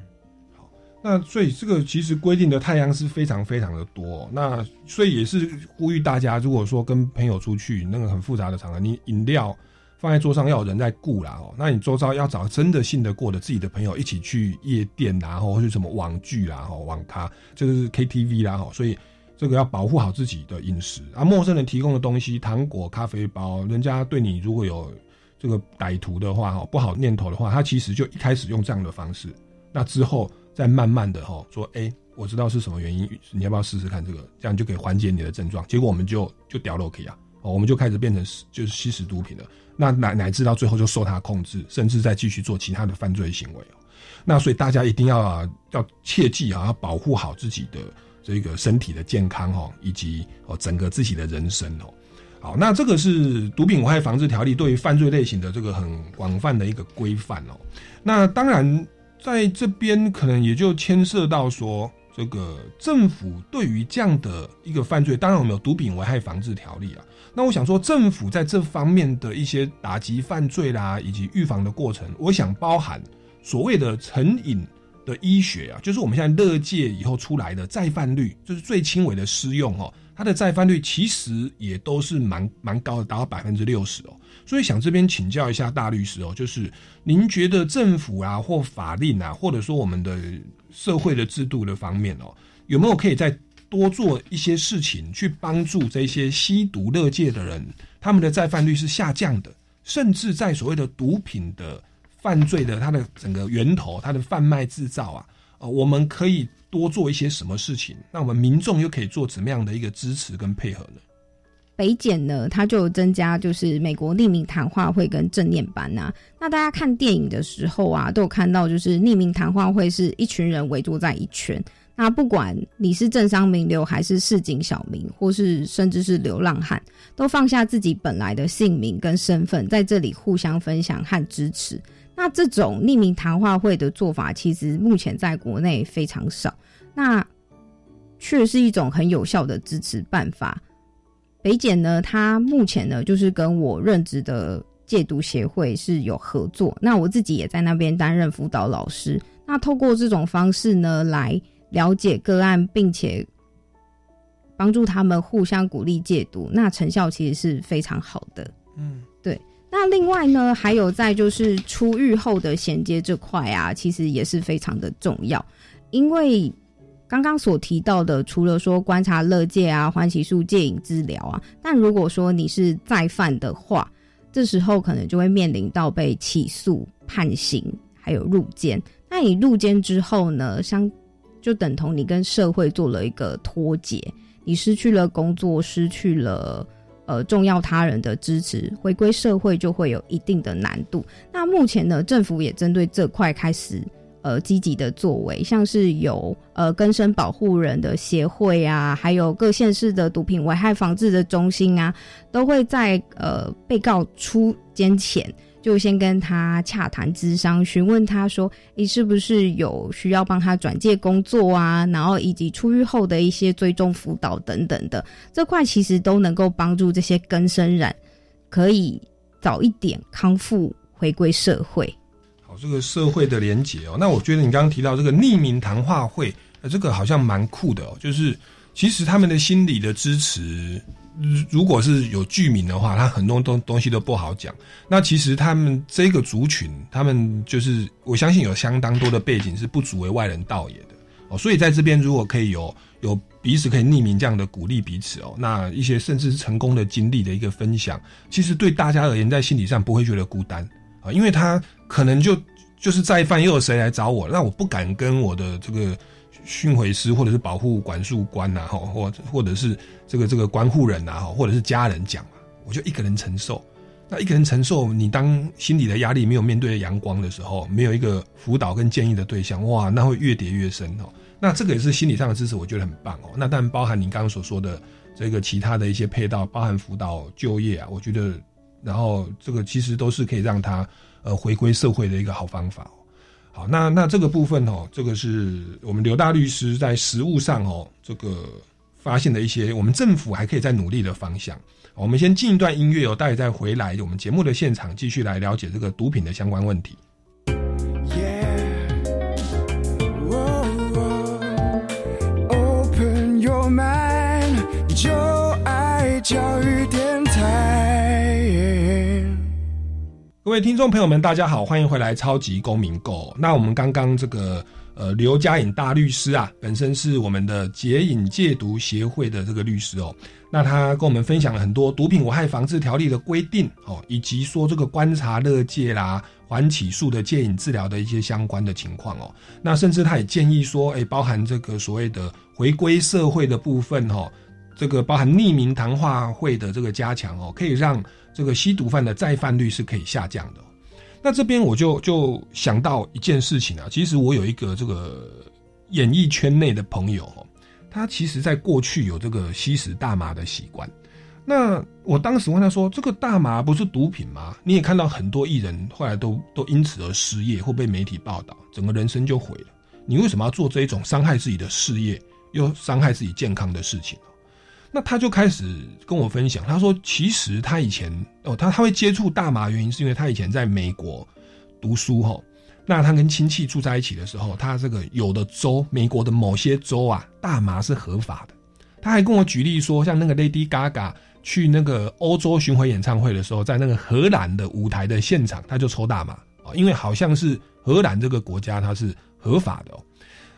Speaker 1: 那所以这个其实规定的太阳是非常非常的多，那所以也是呼吁大家，如果说跟朋友出去那个很复杂的场合，你饮料放在桌上要有人在顾啦哦，那你周遭要找真的信得过的自己的朋友一起去夜店啦，或是什么网剧啦、哈网咖，这个是 KTV 啦哈，所以这个要保护好自己的饮食啊。陌生人提供的东西，糖果、咖啡包，人家对你如果有这个歹徒的话哈，不好念头的话，他其实就一开始用这样的方式，那之后。再慢慢的哈说，哎，我知道是什么原因，你要不要试试看这个？这样就可以缓解你的症状。结果我们就就掉了 K 啊，哦，我们就开始变成就是吸食毒品了。那乃乃至到最后就受他控制，甚至再继续做其他的犯罪行为。那所以大家一定要啊，要切记啊，要保护好自己的这个身体的健康哦，以及哦整个自己的人生哦。好，那这个是毒品危害防治条例对于犯罪类型的这个很广泛的一个规范哦。那当然。在这边可能也就牵涉到说，这个政府对于这样的一个犯罪，当然我们有毒品危害防治条例啊。那我想说，政府在这方面的一些打击犯罪啦，以及预防的过程，我想包含所谓的成瘾的医学啊，就是我们现在乐界以后出来的再犯率，就是最轻微的施用哦，它的再犯率其实也都是蛮蛮高的，达到百分之六十哦。所以想这边请教一下大律师哦，就是您觉得政府啊或法令啊，或者说我们的社会的制度的方面哦，有没有可以再多做一些事情，去帮助这些吸毒乐界的人，他们的再犯率是下降的，甚至在所谓的毒品的犯罪的它的整个源头，它的贩卖制造啊，呃，我们可以多做一些什么事情？那我们民众又可以做怎么样的一个支持跟配合呢？
Speaker 3: 北检呢，它就增加就是美国匿名谈话会跟正念班呐。那大家看电影的时候啊，都有看到就是匿名谈话会是一群人围坐在一圈。那不管你是政商名流，还是市井小民，或是甚至是流浪汉，都放下自己本来的姓名跟身份，在这里互相分享和支持。那这种匿名谈话会的做法，其实目前在国内非常少，那却是一种很有效的支持办法。北检呢，它目前呢就是跟我任职的戒毒协会是有合作，那我自己也在那边担任辅导老师。那透过这种方式呢，来了解个案，并且帮助他们互相鼓励戒毒，那成效其实是非常好的。嗯，那另外呢，还有在就是出狱后的衔接这块啊，其实也是非常的重要，因为。刚刚所提到的，除了说观察乐戒啊、欢喜术戒瘾治疗啊，但如果说你是再犯的话，这时候可能就会面临到被起诉、判刑，还有入监。那你入监之后呢，相就等同你跟社会做了一个脱节，你失去了工作，失去了呃重要他人的支持，回归社会就会有一定的难度。那目前呢，政府也针对这块开始。呃积极的作为，像是有呃根生保护人的协会啊，还有各县市的毒品危害防治的中心啊，都会在呃被告出监前。就先跟他洽谈咨商，询问他说：“你是不是有需要帮他转介工作啊？然后以及出狱后的一些追踪辅导等等的，这块其实都能够帮助这些根生染可以早一点康复，回归社会。
Speaker 1: 好，这个社会的连结哦，那我觉得你刚刚提到这个匿名谈话会，呃，这个好像蛮酷的哦，就是其实他们的心理的支持。如果是有剧名的话，他很多东东西都不好讲。那其实他们这个族群，他们就是我相信有相当多的背景是不足为外人道也的哦。所以在这边，如果可以有有彼此可以匿名这样的鼓励彼此哦，那一些甚至是成功的经历的一个分享，其实对大家而言，在心理上不会觉得孤单啊，因为他可能就就是再犯又有谁来找我，那我不敢跟我的这个。训诲师或者是保护管束官呐，哈，或或者是这个这个关护人呐，哈，或者是家人讲嘛，我就一个人承受。那一个人承受，你当心理的压力没有面对阳光的时候，没有一个辅导跟建议的对象，哇，那会越叠越深哦。那这个也是心理上的支持，我觉得很棒哦。那当然包含你刚刚所说的这个其他的一些配套，包含辅导就业啊，我觉得，然后这个其实都是可以让他呃回归社会的一个好方法。好，那那这个部分哦，这个是我们刘大律师在实务上哦，这个发现的一些我们政府还可以再努力的方向。我们先进一段音乐哦，待会再回来我们节目的现场，继续来了解这个毒品的相关问题。各位听众朋友们，大家好，欢迎回来《超级公民购》。那我们刚刚这个呃刘嘉颖大律师啊，本身是我们的解瘾戒毒协会的这个律师哦。那他跟我们分享了很多毒品危害防治条例的规定哦，以及说这个观察乐戒啦、缓起诉的戒瘾治疗的一些相关的情况哦。那甚至他也建议说，哎，包含这个所谓的回归社会的部分哈，这个包含匿名谈话会的这个加强哦，可以让。这个吸毒犯的再犯率是可以下降的。那这边我就就想到一件事情啊，其实我有一个这个演艺圈内的朋友，他其实在过去有这个吸食大麻的习惯。那我当时问他说：“这个大麻不是毒品吗？你也看到很多艺人后来都都因此而失业或被媒体报道，整个人生就毁了。你为什么要做这一种伤害自己的事业又伤害自己健康的事情？”那他就开始跟我分享，他说：“其实他以前哦，他他会接触大麻，原因是因为他以前在美国读书哈。那他跟亲戚住在一起的时候，他这个有的州，美国的某些州啊，大麻是合法的。他还跟我举例说，像那个 Lady Gaga 去那个欧洲巡回演唱会的时候，在那个荷兰的舞台的现场，他就抽大麻啊，因为好像是荷兰这个国家它是合法的哦。”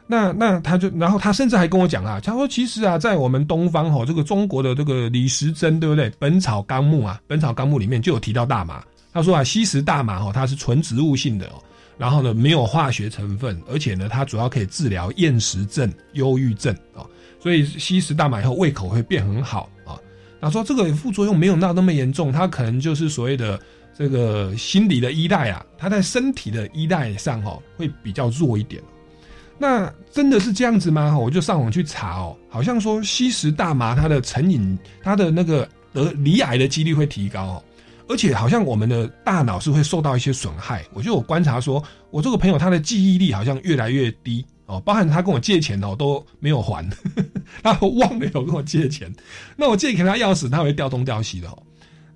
Speaker 1: 那那他就，然后他甚至还跟我讲啊，他说其实啊，在我们东方哈，这个中国的这个李时珍对不对？《本草纲目》啊，《本草纲目》里面就有提到大麻。他说啊，吸食大麻哈，它是纯植物性的哦，然后呢没有化学成分，而且呢它主要可以治疗厌食症、忧郁症啊，所以吸食大麻以后胃口会变很好啊。他说这个副作用没有那那么严重，它可能就是所谓的这个心理的依赖啊，它在身体的依赖上哈会比较弱一点。那真的是这样子吗？我就上网去查哦，好像说吸食大麻，它的成瘾，它的那个得离癌的几率会提高哦，而且好像我们的大脑是会受到一些损害。我就有观察说，我这个朋友他的记忆力好像越来越低哦，包含他跟我借钱哦都没有还，他忘了有跟我借钱，那我借给他钥匙，他会调东调西的哦。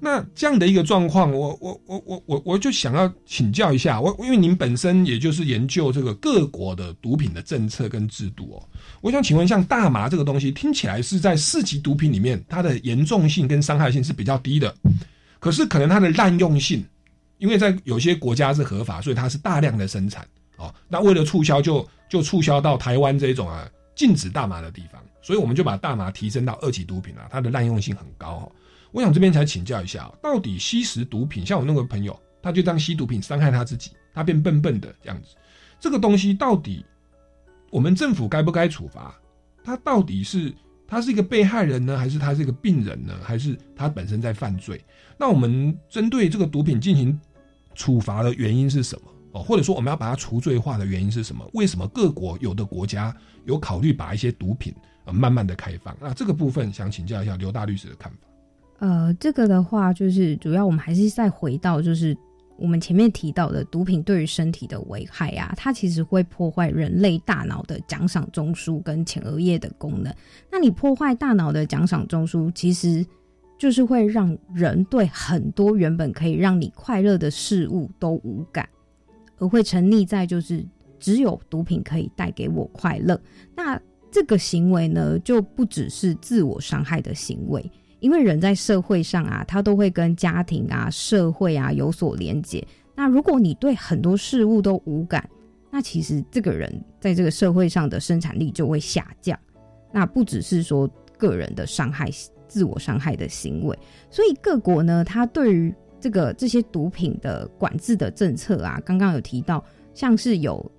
Speaker 1: 那这样的一个状况，我我我我我我就想要请教一下，我因为您本身也就是研究这个各国的毒品的政策跟制度哦，我想请问，像大麻这个东西，听起来是在四级毒品里面，它的严重性跟伤害性是比较低的，可是可能它的滥用性，因为在有些国家是合法，所以它是大量的生产哦，那为了促销，就就促销到台湾这种啊禁止大麻的地方，所以我们就把大麻提升到二级毒品了，它的滥用性很高哦。我想这边才请教一下，到底吸食毒品，像我那个朋友，他就当吸毒品伤害他自己，他变笨笨的这样子，这个东西到底我们政府该不该处罚？他到底是他是一个被害人呢，还是他是一个病人呢，还是他本身在犯罪？那我们针对这个毒品进行处罚的原因是什么？哦，或者说我们要把它除罪化的原因是什么？为什么各国有的国家有考虑把一些毒品呃慢慢的开放？那这个部分想请教一下刘大律师的看法。
Speaker 3: 呃，这个的话，就是主要我们还是再回到，就是我们前面提到的毒品对于身体的危害啊，它其实会破坏人类大脑的奖赏中枢跟前额叶的功能。那你破坏大脑的奖赏中枢，其实就是会让人对很多原本可以让你快乐的事物都无感，而会沉溺在就是只有毒品可以带给我快乐。那这个行为呢，就不只是自我伤害的行为。因为人在社会上啊，他都会跟家庭啊、社会啊有所连结。那如果你对很多事物都无感，那其实这个人在这个社会上的生产力就会下降。那不只是说个人的伤害、自我伤害的行为，所以各国呢，它对于这个这些毒品的管制的政策啊，刚刚有提到，像是有。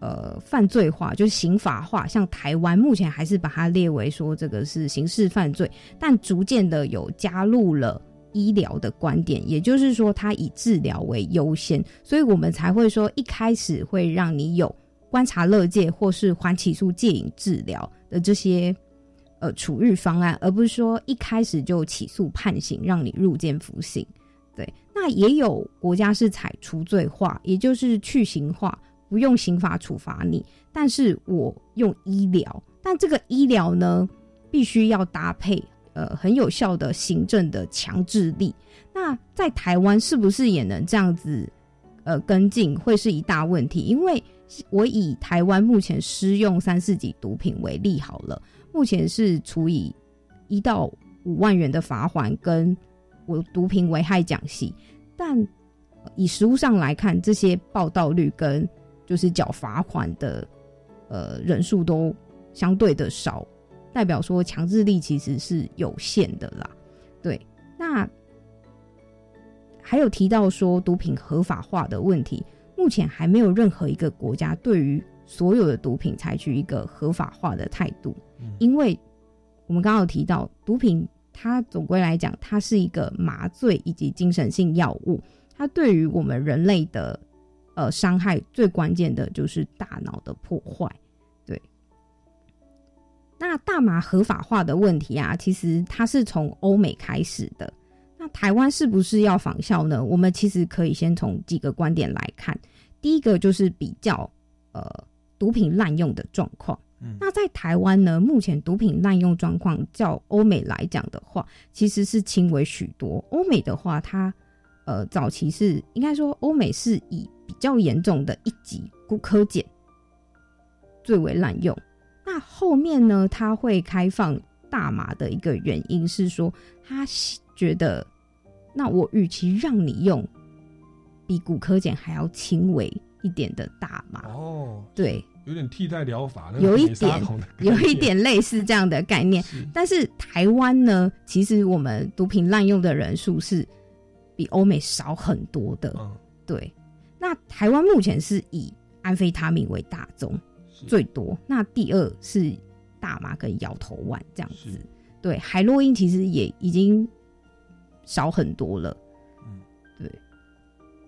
Speaker 3: 呃，犯罪化就是刑法化，像台湾目前还是把它列为说这个是刑事犯罪，但逐渐的有加入了医疗的观点，也就是说它以治疗为优先，所以我们才会说一开始会让你有观察乐戒或是缓起诉戒瘾治疗的这些呃处遇方案，而不是说一开始就起诉判刑让你入监服刑。对，那也有国家是采除罪化，也就是去刑化。不用刑法处罚你，但是我用医疗，但这个医疗呢，必须要搭配呃很有效的行政的强制力。那在台湾是不是也能这样子呃跟进，会是一大问题？因为我以台湾目前施用三四级毒品为例好了，目前是处以一到五万元的罚款，跟我毒品危害奖系，但以实物上来看，这些报道率跟就是缴罚款的，呃，人数都相对的少，代表说强制力其实是有限的啦。对，那还有提到说毒品合法化的问题，目前还没有任何一个国家对于所有的毒品采取一个合法化的态度，因为我们刚刚有提到，毒品它总归来讲，它是一个麻醉以及精神性药物，它对于我们人类的。呃，伤害最关键的就是大脑的破坏。对，那大麻合法化的问题啊，其实它是从欧美开始的。那台湾是不是要仿效呢？我们其实可以先从几个观点来看。第一个就是比较呃毒品滥用的状况。那在台湾呢，目前毒品滥用状况较欧美来讲的话，其实是轻微许多。欧美的话，它呃早期是应该说欧美是以比较严重的一级骨科碱最为滥用。那后面呢？他会开放大麻的一个原因是说，他觉得，那我与其让你用比骨科碱还要轻微一点的大麻，
Speaker 1: 哦，
Speaker 3: 对，
Speaker 1: 有点替代疗法，
Speaker 3: 有一点，有一点类似这样的概念。但是台湾呢，其实我们毒品滥用的人数是比欧美少很多的，对。那台湾目前是以安非他命为大宗最多，那第二是大麻跟摇头丸这样子。对，海洛因其实也已经少很多了。嗯，对。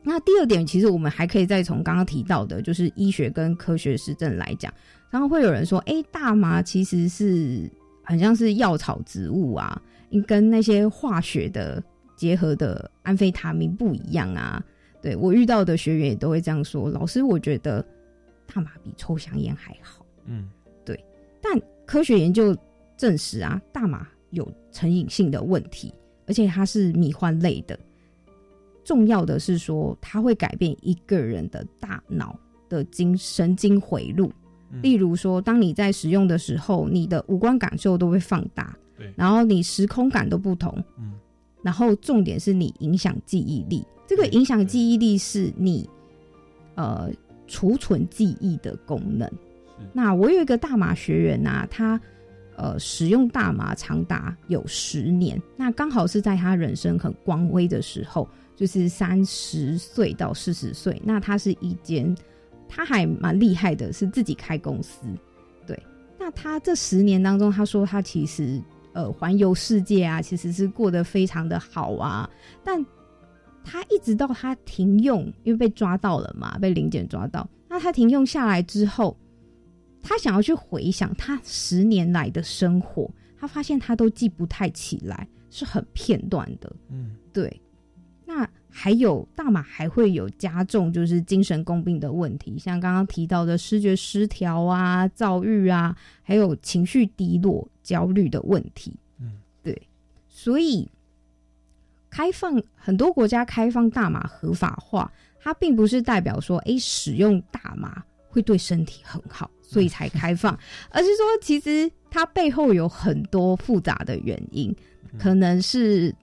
Speaker 3: 那第二点，其实我们还可以再从刚刚提到的，就是医学跟科学实证来讲。然后会有人说，哎，大麻其实是很像是药草植物啊，跟那些化学的结合的安非他命不一样啊。对我遇到的学员也都会这样说，老师，我觉得大麻比抽香烟还好。嗯，对。但科学研究证实啊，大麻有成瘾性的问题，而且它是迷幻类的。重要的是说，它会改变一个人的大脑的经神经回路。例如说，当你在使用的时候，你的五官感受都会放大，对，然后你时空感都不同。嗯，然后重点是你影响记忆力。这个影响记忆力是你，呃，储存记忆的功能。那我有一个大麻学员呐，他呃使用大麻长达有十年，那刚好是在他人生很光辉的时候，就是三十岁到四十岁。那他是一间，他还蛮厉害的，是自己开公司。对，那他这十年当中，他说他其实呃环游世界啊，其实是过得非常的好啊，但。他一直到他停用，因为被抓到了嘛，被林检抓到。那他停用下来之后，他想要去回想他十年来的生活，他发现他都记不太起来，是很片段的。
Speaker 1: 嗯，
Speaker 3: 对。那还有大马还会有加重就是精神共病的问题，像刚刚提到的视觉失调啊、躁郁啊，还有情绪低落、焦虑的问题。
Speaker 1: 嗯，
Speaker 3: 对。所以开放很多国家开放大麻合法化，它并不是代表说，哎，使用大麻会对身体很好，所以才开放，而是说其实它背后有很多复杂的原因，可能是。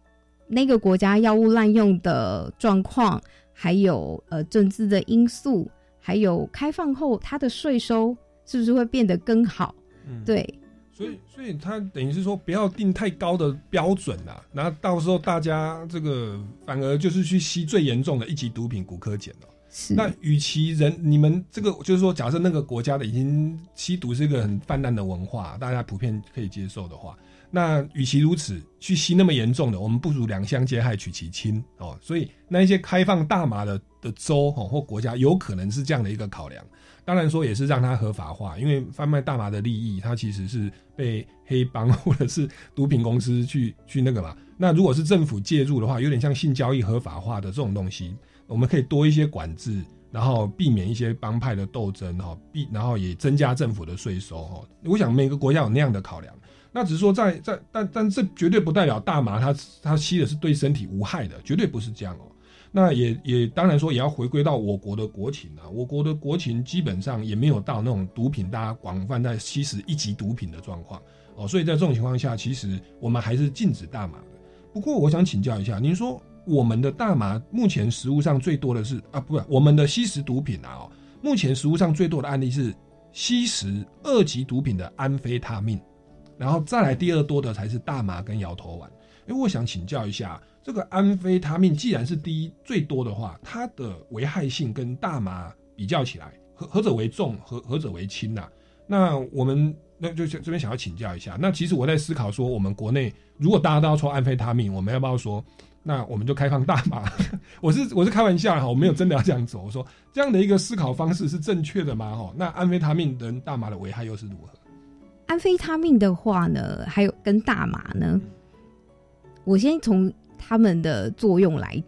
Speaker 3: 那个国家药物滥用的状况，还有呃政治的因素，还有开放后它的税收是不是会变得更好？
Speaker 1: 嗯，
Speaker 3: 对。
Speaker 1: 所以，所以他等于是说不要定太高的标准啊，然后到时候大家这个反而就是去吸最严重的一级毒品骨科碱了。
Speaker 3: 是。
Speaker 1: 那与其人你们这个就是说，假设那个国家的已经吸毒是一个很泛滥的文化，大家普遍可以接受的话。那与其如此，去吸那么严重的，我们不如两相皆害取其轻哦。所以那一些开放大麻的的州哦或国家，有可能是这样的一个考量。当然说也是让它合法化，因为贩卖大麻的利益，它其实是被黑帮或者是毒品公司去去那个嘛。那如果是政府介入的话，有点像性交易合法化的这种东西，我们可以多一些管制，然后避免一些帮派的斗争哈，避然后也增加政府的税收哈。我想每个国家有那样的考量。那只是说，在在，但但这绝对不代表大麻它它吸的是对身体无害的，绝对不是这样哦。那也也当然说，也要回归到我国的国情啊。我国的国情基本上也没有到那种毒品大家广泛在吸食一级毒品的状况哦。所以在这种情况下，其实我们还是禁止大麻的。不过我想请教一下，您说我们的大麻目前食物上最多的是啊，不是我们的吸食毒品啊？哦，目前食物上最多的案例是吸食二级毒品的安非他命。然后再来第二多的才是大麻跟摇头丸，因为我想请教一下，这个安非他命既然是第一最多的话，它的危害性跟大麻比较起来，何何者为重，何何者为轻呐？那我们那就这边想要请教一下。那其实我在思考说，我们国内如果大家都要抽安非他命，我们要不要说，那我们就开放大麻？我是我是开玩笑哈，我没有真的要这样走。我说这样的一个思考方式是正确的吗？哈，那安非他命跟大麻的危害又是如何？
Speaker 3: 安非他命的话呢，还有跟大麻呢，我先从他们的作用来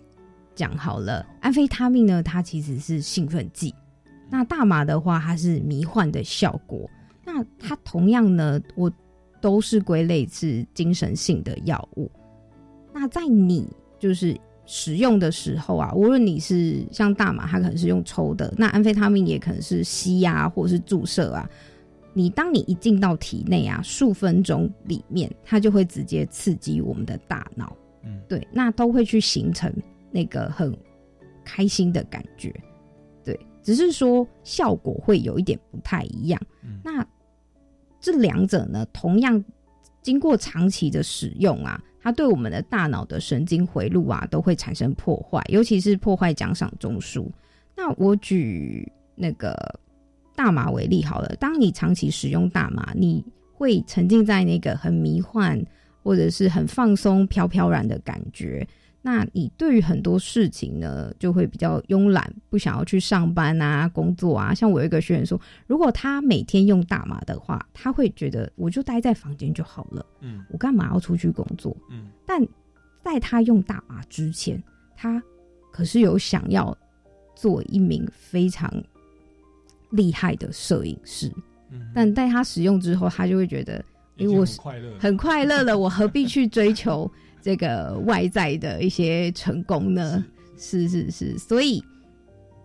Speaker 3: 讲好了。安非他命呢，它其实是兴奋剂；那大麻的话，它是迷幻的效果。那它同样呢，我都是归类是精神性的药物。那在你就是使用的时候啊，无论你是像大麻，它可能是用抽的；那安非他命也可能是吸啊，或者是注射啊。你当你一进到体内啊，数分钟里面，它就会直接刺激我们的大脑，
Speaker 1: 嗯，
Speaker 3: 对，那都会去形成那个很开心的感觉，对，只是说效果会有一点不太一样。那这两者呢，同样经过长期的使用啊，它对我们的大脑的神经回路啊，都会产生破坏，尤其是破坏奖赏中枢。那我举那个。大麻为例好了，当你长期使用大麻，你会沉浸在那个很迷幻或者是很放松、飘飘然的感觉。那你对于很多事情呢，就会比较慵懒，不想要去上班啊、工作啊。像我有一个学员说，如果他每天用大麻的话，他会觉得我就待在房间就好了，
Speaker 1: 嗯，
Speaker 3: 我干嘛要出去工作？
Speaker 1: 嗯，
Speaker 3: 但在他用大麻之前，他可是有想要做一名非常。厉害的摄影师，嗯但在他使用之后，他就会觉得，哎，我是很快乐了，我何必去追求这个外在的一些成功呢？是是是，所以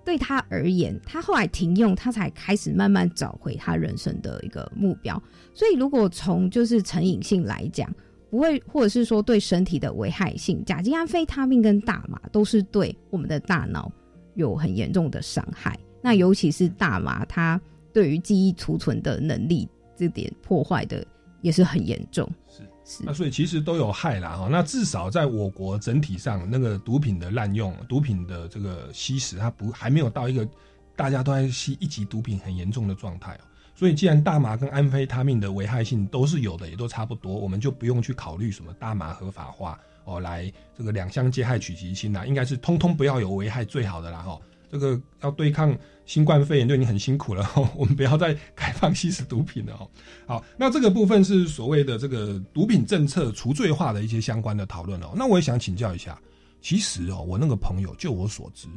Speaker 3: 对他而言，他后来停用，他才开始慢慢找回他人生的一个目标。所以，如果从就是成瘾性来讲，不会，或者是说对身体的危害性，甲基安非他命跟大麻都是对我们的大脑有很严重的伤害。那尤其是大麻，它对于记忆储存的能力这点破坏的也是很严重。
Speaker 1: 是
Speaker 3: 是，
Speaker 1: 那所以其实都有害啦哈。那至少在我国整体上，那个毒品的滥用、毒品的这个吸食，它不还没有到一个大家都在吸一级毒品很严重的状态哦。所以既然大麻跟安非他命的危害性都是有的，也都差不多，我们就不用去考虑什么大麻合法化哦来这个两相皆害取其轻啦，应该是通通不要有危害最好的啦哈。这个要对抗新冠肺炎对你很辛苦了，我们不要再开放吸食毒品了哦。好，那这个部分是所谓的这个毒品政策除罪化的一些相关的讨论哦。那我也想请教一下，其实哦，我那个朋友，就我所知，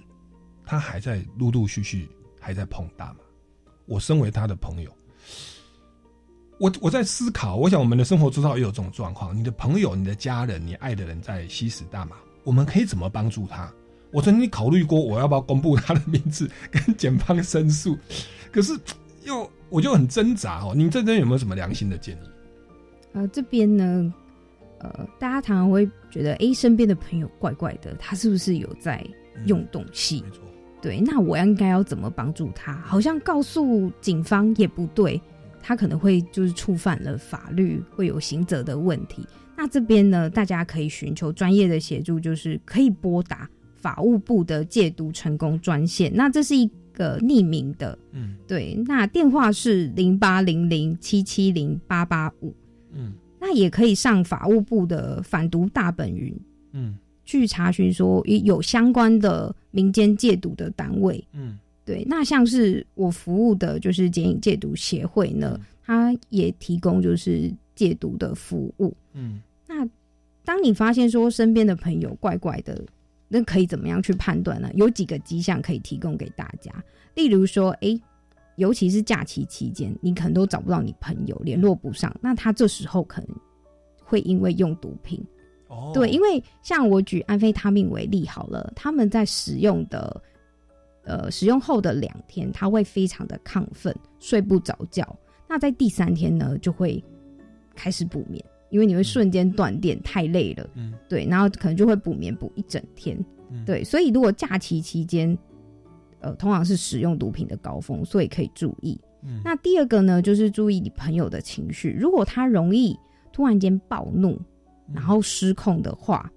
Speaker 1: 他还在陆陆续续还在碰大麻。我身为他的朋友，我我在思考，我想我们的生活之道也有这种状况。你的朋友、你的家人、你爱的人在吸食大麻，我们可以怎么帮助他？我曾经考虑过，我要不要公布他的名字跟检方申诉？可是又我就很挣扎哦。您这边有没有什么良心的建议？
Speaker 3: 呃，这边呢，呃，大家常常会觉得，哎，身边的朋友怪怪的，他是不是有在用东西？
Speaker 1: 没错。
Speaker 3: 对，那我应该要怎么帮助他？好像告诉警方也不对，他可能会就是触犯了法律，会有刑责的问题。那这边呢，大家可以寻求专业的协助，就是可以拨打法务部的戒毒成功专线。那这是一个匿名的，
Speaker 1: 嗯，
Speaker 3: 对，那电话是零八零零七七零八八五，
Speaker 1: 嗯，
Speaker 3: 那也可以上法务部的反毒大本营，
Speaker 1: 嗯。
Speaker 3: 去查询说有相关的民间戒毒的单位，
Speaker 1: 嗯，
Speaker 3: 对，那像是我服务的就是戒瘾戒毒协会呢，它也提供就是戒毒的服务，
Speaker 1: 嗯，
Speaker 3: 那当你发现说身边的朋友怪怪的，那可以怎么样去判断呢？有几个迹象可以提供给大家，例如说，哎，尤其是假期期间，你可能都找不到你朋友，联络不上，那他这时候可能会因为用毒品。对，因为像我举安非他命为例好了，他们在使用的，呃，使用后的两天，他会非常的亢奋，睡不着觉。那在第三天呢，就会开始补眠，因为你会瞬间断电，太累了。
Speaker 1: 嗯，
Speaker 3: 对，然后可能就会补眠补一整天。对，所以如果假期期间，呃，通常是使用毒品的高峰，所以可以注意。
Speaker 1: 嗯，
Speaker 3: 那第二个呢，就是注意你朋友的情绪，如果他容易突然间暴怒。然后失控的话，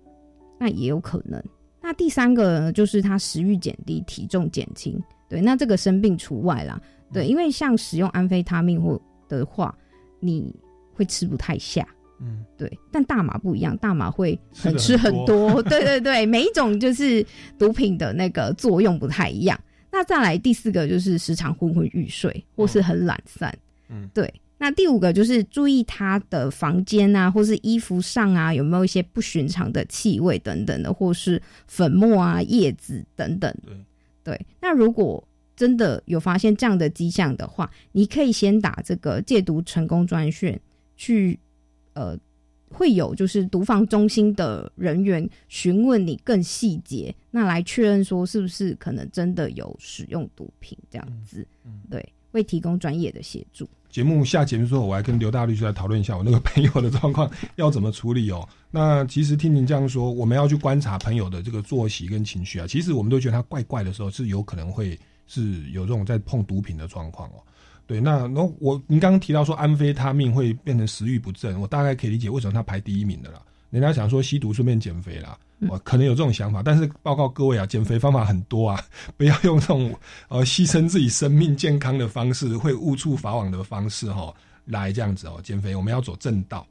Speaker 3: 那也有可能。那第三个呢，就是他食欲减低，体重减轻。对，那这个生病除外啦。对，因为像使用安非他命或的话，你会吃不太下。
Speaker 1: 嗯，
Speaker 3: 对。但大麻不一样，大麻会很
Speaker 1: 吃
Speaker 3: 很多。对对对，每一种就是毒品的那个作用不太一样。那再来第四个就是时常昏昏欲睡，或是很懒散。
Speaker 1: 嗯，
Speaker 3: 对。那第五个就是注意他的房间啊，或是衣服上啊，有没有一些不寻常的气味等等的，或是粉末啊、叶子等等。
Speaker 1: 对
Speaker 3: 对。那如果真的有发现这样的迹象的话，你可以先打这个戒毒成功专线，去呃会有就是毒防中心的人员询问你更细节，那来确认说是不是可能真的有使用毒品这样子。
Speaker 1: 嗯，
Speaker 3: 对，会提供专业的协助。
Speaker 1: 节目下节目之后，我还跟刘大律师来讨论一下我那个朋友的状况要怎么处理哦。那其实听您这样说，我们要去观察朋友的这个作息跟情绪啊。其实我们都觉得他怪怪的时候，是有可能会是有这种在碰毒品的状况哦。对，那然后我您刚刚提到说安非他命会变成食欲不振，我大概可以理解为什么他排第一名的啦。人家想说吸毒顺便减肥啦。我可能有这种想法，但是报告各位啊，减肥方法很多啊，不要用这种呃牺牲自己生命健康的方式，会误触法网的方式哈，来这样子哦，减肥我们要走正道。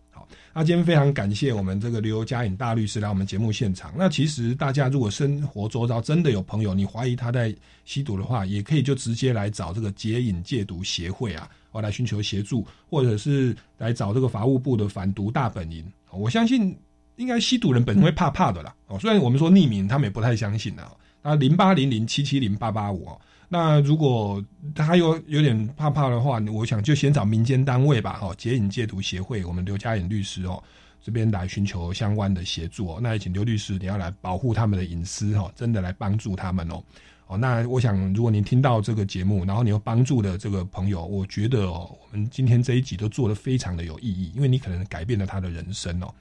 Speaker 1: 那今天非常感谢我们这个刘嘉颖大律师来我们节目现场。那其实大家如果生活周遭真的有朋友，你怀疑他在吸毒的话，也可以就直接来找这个戒瘾戒毒协会啊，我来寻求协助，或者是来找这个法务部的反毒大本营。我相信。应该吸毒人本身会怕怕的啦，哦，虽然我们说匿名，他们也不太相信啊。那零八零零七七零八八五哦，那如果他有有点怕怕的话，我想就先找民间单位吧，哦，戒瘾戒毒协会，我们刘嘉颖律师哦，这边来寻求相关的协助哦。那也请刘律师你要来保护他们的隐私哦，真的来帮助他们哦。哦，那我想如果您听到这个节目，然后你有帮助的这个朋友，我觉得哦，我们今天这一集都做的非常的有意义，因为你可能改变了他的人生哦。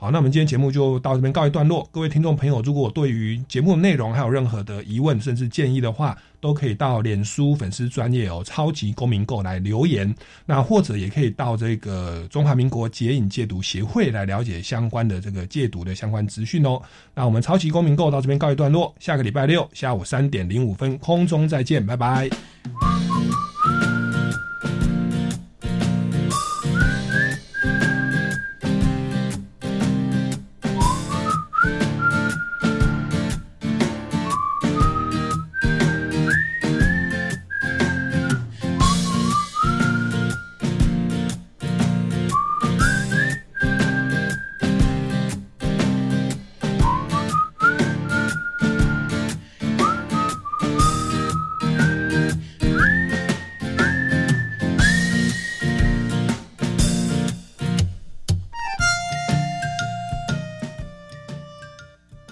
Speaker 1: 好，那我们今天节目就到这边告一段落。各位听众朋友，如果对于节目内容还有任何的疑问，甚至建议的话，都可以到脸书粉丝专业哦，超级公民购来留言。那或者也可以到这个中华民国戒瘾戒毒协会来了解相关的这个戒毒的相关资讯哦。那我们超级公民购到这边告一段落，下个礼拜六下午三点零五分空中再见，拜拜。